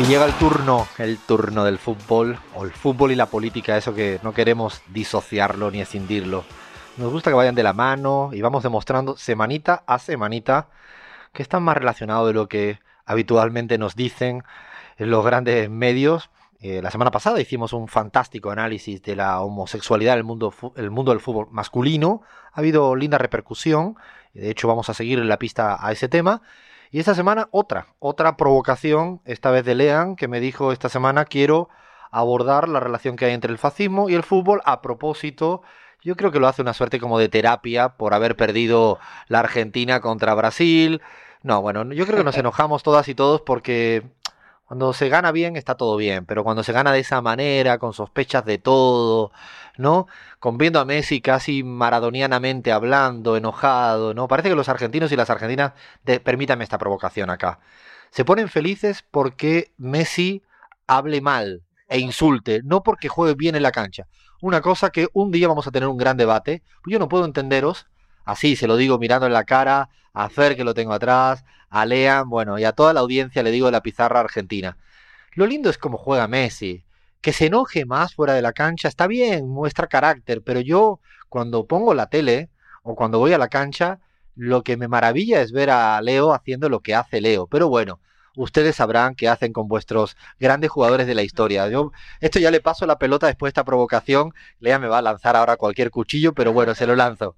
Y llega el turno, el turno del fútbol, o el fútbol y la política, eso que no queremos disociarlo ni escindirlo. Nos gusta que vayan de la mano y vamos demostrando semanita a semanita que están más relacionados de lo que habitualmente nos dicen en los grandes medios. Eh, la semana pasada hicimos un fantástico análisis de la homosexualidad en el mundo, el mundo del fútbol masculino. Ha habido linda repercusión. De hecho, vamos a seguir en la pista a ese tema. Y esta semana otra, otra provocación, esta vez de Lean, que me dijo esta semana quiero abordar la relación que hay entre el fascismo y el fútbol a propósito. Yo creo que lo hace una suerte como de terapia por haber perdido la Argentina contra Brasil. No, bueno, yo creo que nos enojamos todas y todos porque cuando se gana bien está todo bien, pero cuando se gana de esa manera, con sospechas de todo, ¿no? Con viendo a Messi casi maradonianamente hablando, enojado, ¿no? Parece que los argentinos y las argentinas, permítanme esta provocación acá, se ponen felices porque Messi hable mal e insulte, no porque juegue bien en la cancha. Una cosa que un día vamos a tener un gran debate. Yo no puedo entenderos, así se lo digo mirando en la cara, a Fer que lo tengo atrás, a Lean, bueno, y a toda la audiencia le digo la pizarra argentina. Lo lindo es cómo juega Messi. Que se enoje más fuera de la cancha está bien, muestra carácter, pero yo cuando pongo la tele o cuando voy a la cancha, lo que me maravilla es ver a Leo haciendo lo que hace Leo. Pero bueno, ustedes sabrán qué hacen con vuestros grandes jugadores de la historia. Yo esto ya le paso la pelota después de esta provocación. Lea me va a lanzar ahora cualquier cuchillo, pero bueno, se lo lanzo.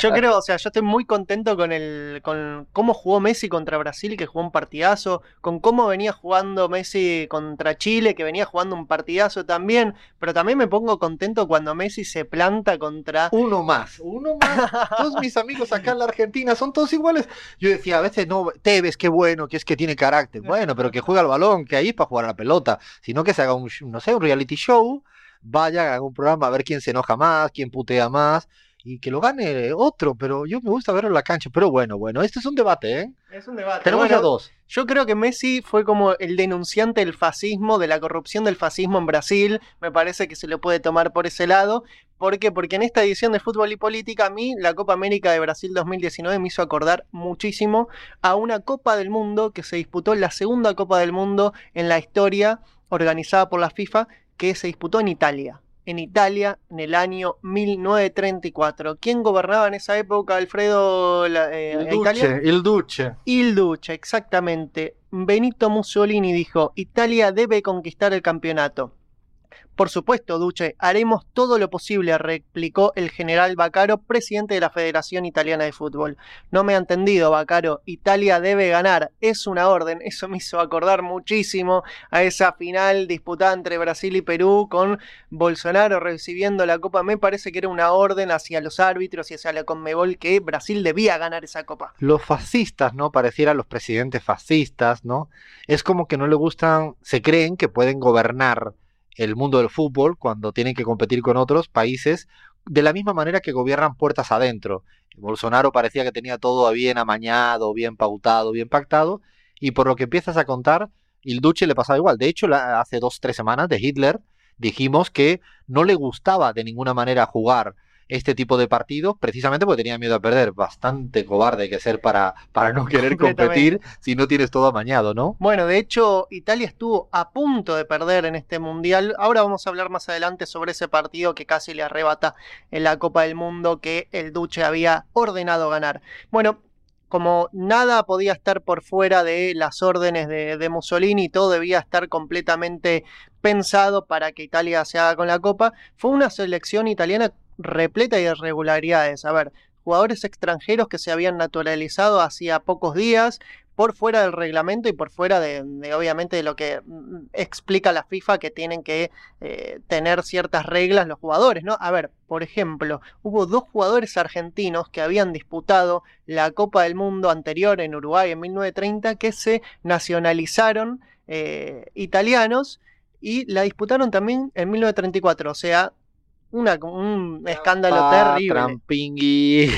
Yo creo, o sea, yo estoy muy contento con el con cómo jugó Messi contra Brasil, que jugó un partidazo, con cómo venía jugando Messi contra Chile, que venía jugando un partidazo también, pero también me pongo contento cuando Messi se planta contra uno más, uno más. todos mis amigos acá en la Argentina son todos iguales. Yo decía, a veces no, Tevez, qué bueno, que es que tiene carácter. Bueno, pero que juega al balón, que ahí es para jugar a la pelota, sino que se haga un no sé, un reality show, vaya, haga un programa a ver quién se enoja más, quién putea más y que lo gane otro, pero yo me gusta verlo en la cancha. Pero bueno, bueno, este es un debate, ¿eh? Es un debate. Tenemos ya dos. Yo creo que Messi fue como el denunciante del fascismo, de la corrupción del fascismo en Brasil. Me parece que se lo puede tomar por ese lado. ¿Por qué? Porque en esta edición de Fútbol y Política, a mí la Copa América de Brasil 2019 me hizo acordar muchísimo a una Copa del Mundo que se disputó, la segunda Copa del Mundo en la historia organizada por la FIFA, que se disputó en Italia en Italia en el año 1934. ¿Quién gobernaba en esa época, Alfredo, eh, el, Duce, el Duce. El Duce, exactamente. Benito Mussolini dijo, Italia debe conquistar el campeonato. Por supuesto, Duce, haremos todo lo posible, replicó el general Bacaro, presidente de la Federación Italiana de Fútbol. No me ha entendido, Bacaro, Italia debe ganar, es una orden. Eso me hizo acordar muchísimo a esa final disputada entre Brasil y Perú con Bolsonaro recibiendo la copa. Me parece que era una orden hacia los árbitros y hacia la Conmebol que Brasil debía ganar esa copa. Los fascistas, ¿no? Parecieran los presidentes fascistas, ¿no? Es como que no le gustan, se creen que pueden gobernar el mundo del fútbol cuando tienen que competir con otros países de la misma manera que gobiernan puertas adentro. Bolsonaro parecía que tenía todo bien amañado, bien pautado, bien pactado, y por lo que empiezas a contar, el Duce le pasaba igual. De hecho, hace dos, tres semanas de Hitler dijimos que no le gustaba de ninguna manera jugar este tipo de partidos precisamente porque tenía miedo a perder. Bastante cobarde que ser para, para no querer competir si no tienes todo amañado, ¿no? Bueno, de hecho, Italia estuvo a punto de perder en este mundial. Ahora vamos a hablar más adelante sobre ese partido que casi le arrebata en la Copa del Mundo que el Duce había ordenado ganar. Bueno, como nada podía estar por fuera de las órdenes de, de, Mussolini, todo debía estar completamente pensado para que Italia se haga con la copa, fue una selección italiana repleta de irregularidades. A ver, jugadores extranjeros que se habían naturalizado hacía pocos días, por fuera del reglamento y por fuera de, obviamente de lo que mm, explica la FIFA que tienen que eh, tener ciertas reglas los jugadores, ¿no? A ver, por ejemplo, hubo dos jugadores argentinos que habían disputado la Copa del Mundo anterior en Uruguay en 1930 que se nacionalizaron eh, italianos y la disputaron también en 1934, o sea, un escándalo terrible.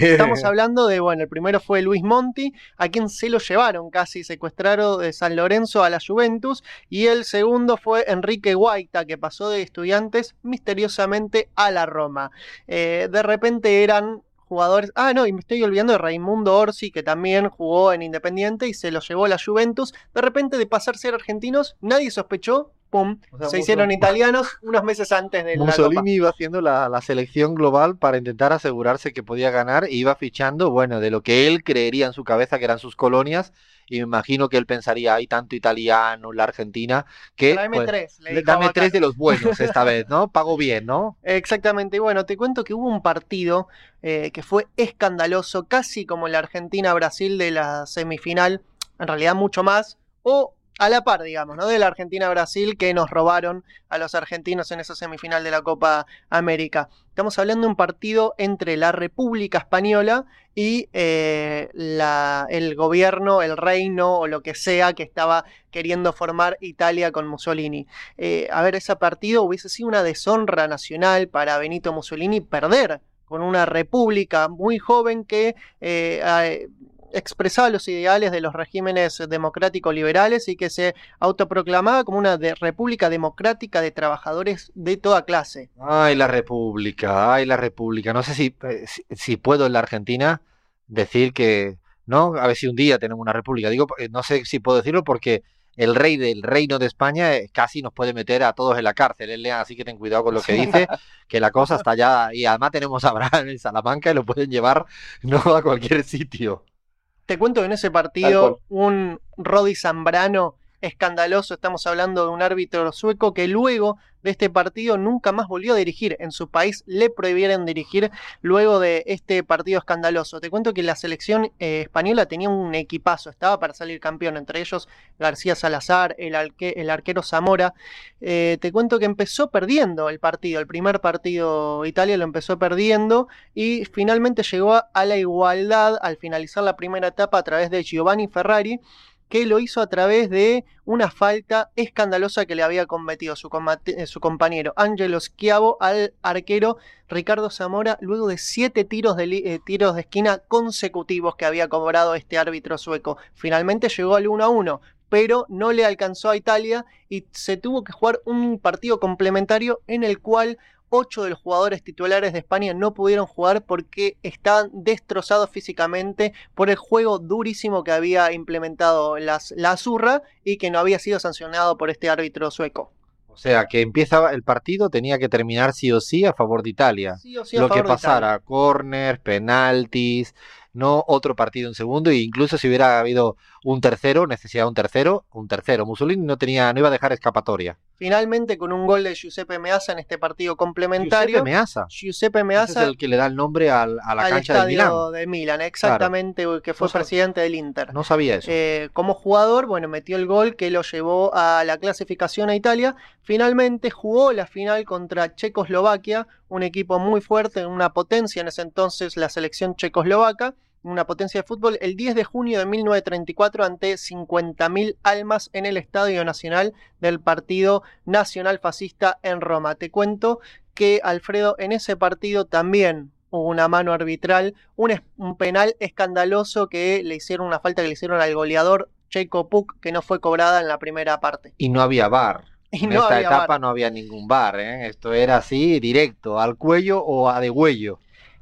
Estamos hablando de, bueno, el primero fue Luis Monti, a quien se lo llevaron casi secuestrado de San Lorenzo a la Juventus, y el segundo fue Enrique Guaita, que pasó de estudiantes misteriosamente a la Roma. Eh, de repente eran jugadores. Ah, no, y me estoy olvidando de Raimundo Orsi, que también jugó en Independiente y se lo llevó la Juventus. De repente, de pasar a ser argentinos, nadie sospechó. Pum, se hicieron italianos unos meses antes de Mussolini iba haciendo la, la, selección global para intentar asegurarse que podía ganar e iba fichando, bueno, de lo que él creería en su cabeza que eran sus colonias y me imagino que él pensaría, hay tanto italiano en la Argentina que... Dame pues, tres. dame tres de los buenos esta vez, ¿no? Pago bien, ¿no? Exactamente. Y bueno, te cuento que hubo un partido eh, que fue escandaloso, casi como la Argentina-Brasil de la semifinal, en realidad mucho más, o a la par, digamos, ¿no? De la Argentina-Brasil que nos robaron a los argentinos en esa semifinal de la Copa América. Estamos hablando de un partido entre la República Española y eh, el gobierno, el reino o lo que sea que estaba queriendo formar Italia con Mussolini. Eh, a ver, ese partido hubiese sido una deshonra nacional para Benito Mussolini perder con una república muy joven que eh, expresaba los ideales de los regímenes democráticos liberales y que se autoproclamaba como una república democrática de trabajadores de toda clase. Ay, la república, ay, la república. No sé si, eh, si, puedo en la Argentina decir que, ¿no? A ver si un día tenemos una república. Digo, eh, no sé si puedo decirlo porque el rey del reino de España eh, casi nos puede meter a todos en la cárcel, así que ten cuidado con lo que dice, que la cosa está ya, y además tenemos a Abraham en Salamanca y lo pueden llevar no a cualquier sitio. Te cuento que en ese partido un Rodi Zambrano escandaloso, estamos hablando de un árbitro sueco que luego de este partido nunca más volvió a dirigir. En su país le prohibieron dirigir luego de este partido escandaloso. Te cuento que la selección eh, española tenía un equipazo, estaba para salir campeón, entre ellos García Salazar, el, el arquero Zamora. Eh, te cuento que empezó perdiendo el partido, el primer partido Italia lo empezó perdiendo y finalmente llegó a la igualdad al finalizar la primera etapa a través de Giovanni Ferrari que lo hizo a través de una falta escandalosa que le había cometido su, eh, compañero Angelo Schiavo al arquero Ricardo Zamora luego de siete tiros de, eh, tiros de esquina consecutivos que había cobrado este árbitro sueco. Finalmente llegó al 1 a 1, pero no le alcanzó a Italia y se tuvo que jugar un partido complementario en el cual ocho de los jugadores titulares de España no pudieron jugar porque estaban destrozados físicamente por el juego durísimo que había implementado las, la Azurra y que no había sido sancionado por este árbitro sueco. O sea, que empieza el partido, tenía que terminar sí o sí a favor de Italia. Lo que pasara, corners, penaltis, no otro partido en segundo, e incluso si hubiera habido un tercero, necesitaba un tercero, un tercero. Mussolini no tenía, no iba a dejar escapatoria. Finalmente, con un gol de Giuseppe Meazza en este partido complementario. Giuseppe Meazza. Giuseppe Meazza. es el que le da el nombre al, a la cancha de Milán. de Milan, exactamente, que fue presidente del Inter. No sabía eso. Eh, como jugador, bueno, metió el gol que lo llevó a la clasificación a Italia. Finalmente jugó la final contra Checoslovaquia, un equipo muy fuerte, una potencia en ese entonces, la selección checoslovaca una potencia de fútbol, el 10 de junio de 1934 ante 50.000 almas en el Estadio Nacional del Partido Nacional Fascista en Roma. Te cuento que Alfredo en ese partido también hubo una mano arbitral, un, un penal escandaloso que le hicieron una falta que le hicieron al goleador Checo Puck que no fue cobrada en la primera parte. Y no había bar. en esta etapa no había ningún bar, ¿eh? esto era así, directo, al cuello o a degüello.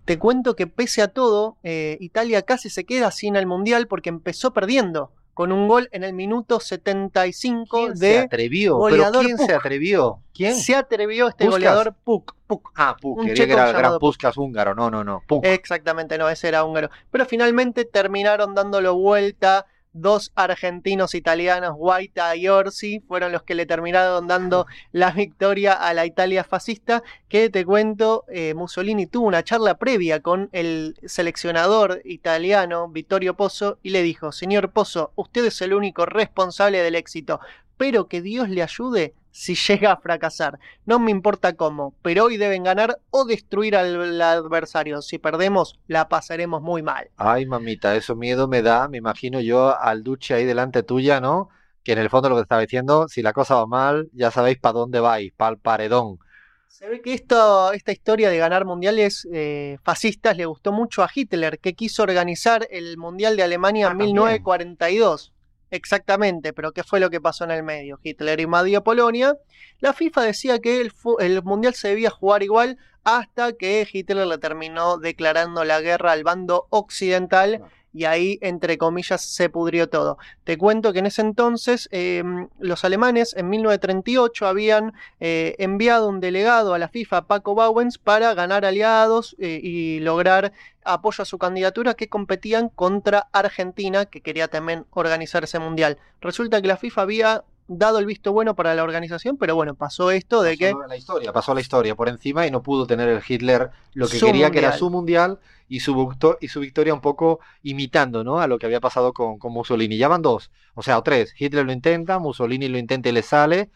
Te cuento que pese a todo, eh, Italia casi se queda sin el Mundial porque empezó perdiendo con un gol en el minuto 75 ¿Quién de se atrevió? Goleador ¿Pero quién se atrevió? ¿Quién? Se atrevió este goleador Puk. Puk. Ah, Puk, un que era, era Puskas húngaro. No, no, no. Puk. Exactamente, no, ese era húngaro. Pero finalmente terminaron dándolo vuelta dos argentinos italianos, Guaita y Orsi, fueron los que le terminaron dando la victoria a la Italia fascista, que te cuento, eh, Mussolini tuvo una charla previa con el seleccionador italiano, Vittorio Pozzo, y le dijo, señor Pozzo, usted es el único responsable del éxito, pero que Dios le ayude si llega a fracasar. No me importa cómo, pero hoy deben ganar o destruir al, adversario. Si perdemos, la pasaremos muy mal. Ay, mamita, eso miedo me da, me imagino yo al Duche ahí delante tuya, ¿no? Que en el fondo lo que estaba diciendo, si la cosa va mal, ya sabéis para dónde vais, para el paredón. Se ve que esto, esta historia de ganar mundiales eh, fascistas le gustó mucho a Hitler, que quiso organizar el Mundial de Alemania en 1942. Exactamente, pero ¿qué fue lo que pasó en el medio? Hitler invadió Polonia. La FIFA decía que el, el, Mundial se debía jugar igual hasta que Hitler le terminó declarando la guerra al bando occidental y ahí, entre comillas, se pudrió todo. Te cuento que en ese entonces em, los alemanes en 1938 habían eh, enviado un delegado a la FIFA, Paco Bauens, para ganar aliados eh, y lograr apoyo a su candidatura que competían contra Argentina, que quería también organizar ese mundial. Resulta que la FIFA había dado el visto bueno para la organización, pero bueno, pasó esto de que... La historia, pasó la historia por encima y no pudo tener el Hitler lo que quería, que era su mundial y su, y su victoria un poco imitando ¿no? a lo que había pasado con, con Mussolini. Ya van dos, o sea, o tres. Hitler lo intenta, Mussolini lo intenta y le sale.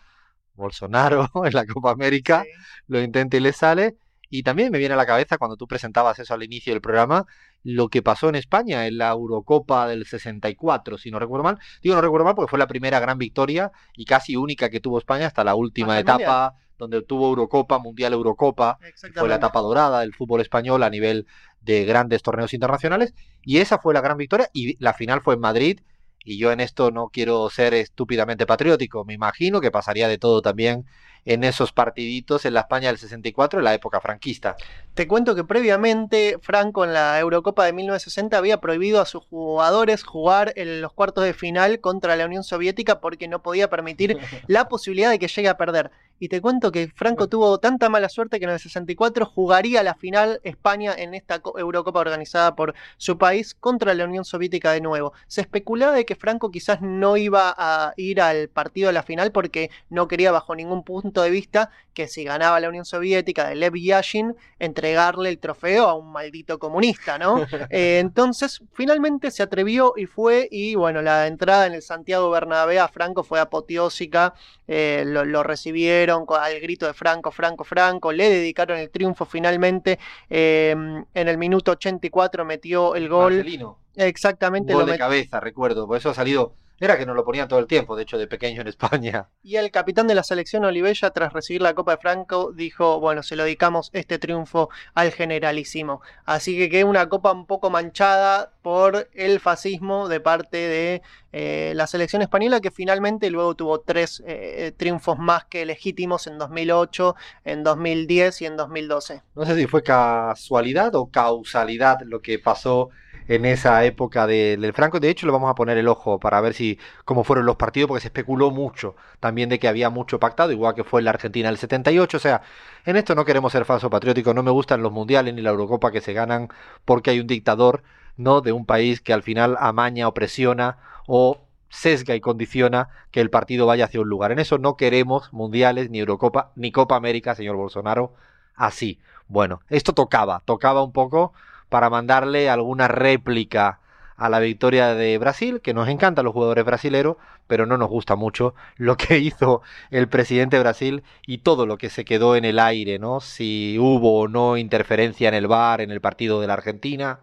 Bolsonaro en la Copa América lo intenta y le sale. Y también me viene a la cabeza cuando tú presentabas eso al inicio del programa, lo que pasó en España en la Eurocopa del 64, si no recuerdo mal. Digo no recuerdo mal porque fue la primera gran victoria y casi única que tuvo España hasta la última etapa, donde tuvo Eurocopa, Mundial Eurocopa. Fue la etapa dorada del fútbol español a nivel de grandes torneos internacionales. Y esa fue la gran victoria y la final fue en Madrid. Y yo en esto no quiero ser estúpidamente patriótico. Me imagino que pasaría de todo también en esos partiditos en la España del 64, en la época franquista. Te cuento que previamente Franco en la Eurocopa de 1960 había prohibido a sus jugadores jugar en los cuartos de final contra la Unión Soviética porque no podía permitir la posibilidad de que llegue a perder. Y te cuento que Franco tuvo tanta mala suerte que en el 64 jugaría la final España en esta Eurocopa organizada por su país contra la Unión Soviética de nuevo. Se especulaba de que Franco quizás no iba a ir al partido de la final porque no quería bajo ningún punto de vista que si ganaba la Unión Soviética de Lev Yashin, entregarle el trofeo a un maldito comunista, ¿no? Eh, entonces, finalmente se atrevió y fue, y bueno, la entrada en el Santiago Bernabéu a Franco fue apoteósica, eh, lo recibieron al grito de Franco, Franco, Franco, le dedicaron el triunfo finalmente. Em, en el minuto 84 metió el gol. Marcelino. Exactamente. gol de cabeza, recuerdo, por eso ha salido era que nos lo ponían todo el tiempo, de hecho, de pequeño en España. Y el capitán de la selección Olivella, tras recibir la Copa de Franco, dijo, bueno, se lo dedicamos este triunfo al generalísimo. Así que quedó una copa un poco manchada por el fascismo de parte de eh, la selección española, que finalmente luego tuvo tres eh, triunfos más que legítimos en 2008, en 2010 y en 2012. No sé si fue casualidad o causalidad lo que pasó en esa época del Franco. De hecho, le vamos a poner el ojo para ver si cómo fueron los partidos, porque se especuló mucho también de que había mucho pactado, igual que fue en la Argentina del 78. O sea, en esto no queremos ser falso patriótico, no me gustan los mundiales ni la Eurocopa que se ganan porque hay un dictador, ¿no? De un país que al final amaña o presiona o sesga y condiciona que el partido vaya hacia un lugar. En eso no queremos mundiales, ni Eurocopa, ni Copa América, señor Bolsonaro, así. Bueno, esto tocaba, tocaba un poco para mandarle alguna réplica a la victoria de Brasil, que nos encantan los jugadores brasileros, pero no nos gusta mucho lo que hizo el presidente de Brasil y todo lo que se quedó en el aire, ¿no? Si hubo o no interferencia en el bar, en el partido de la Argentina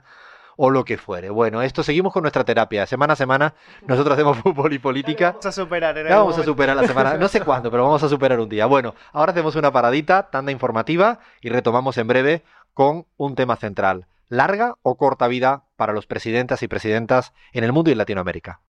o lo que fuere. Bueno, esto seguimos con nuestra terapia. Semana a semana nosotros hacemos fútbol y política. Vamos a superar. En vamos a superar la semana. No sé cuándo, pero vamos a superar un día. Bueno, ahora hacemos una paradita, tanda informativa y retomamos en breve con un tema central larga o corta vida para los presidentes y presidentas en el mundo y en Latinoamérica.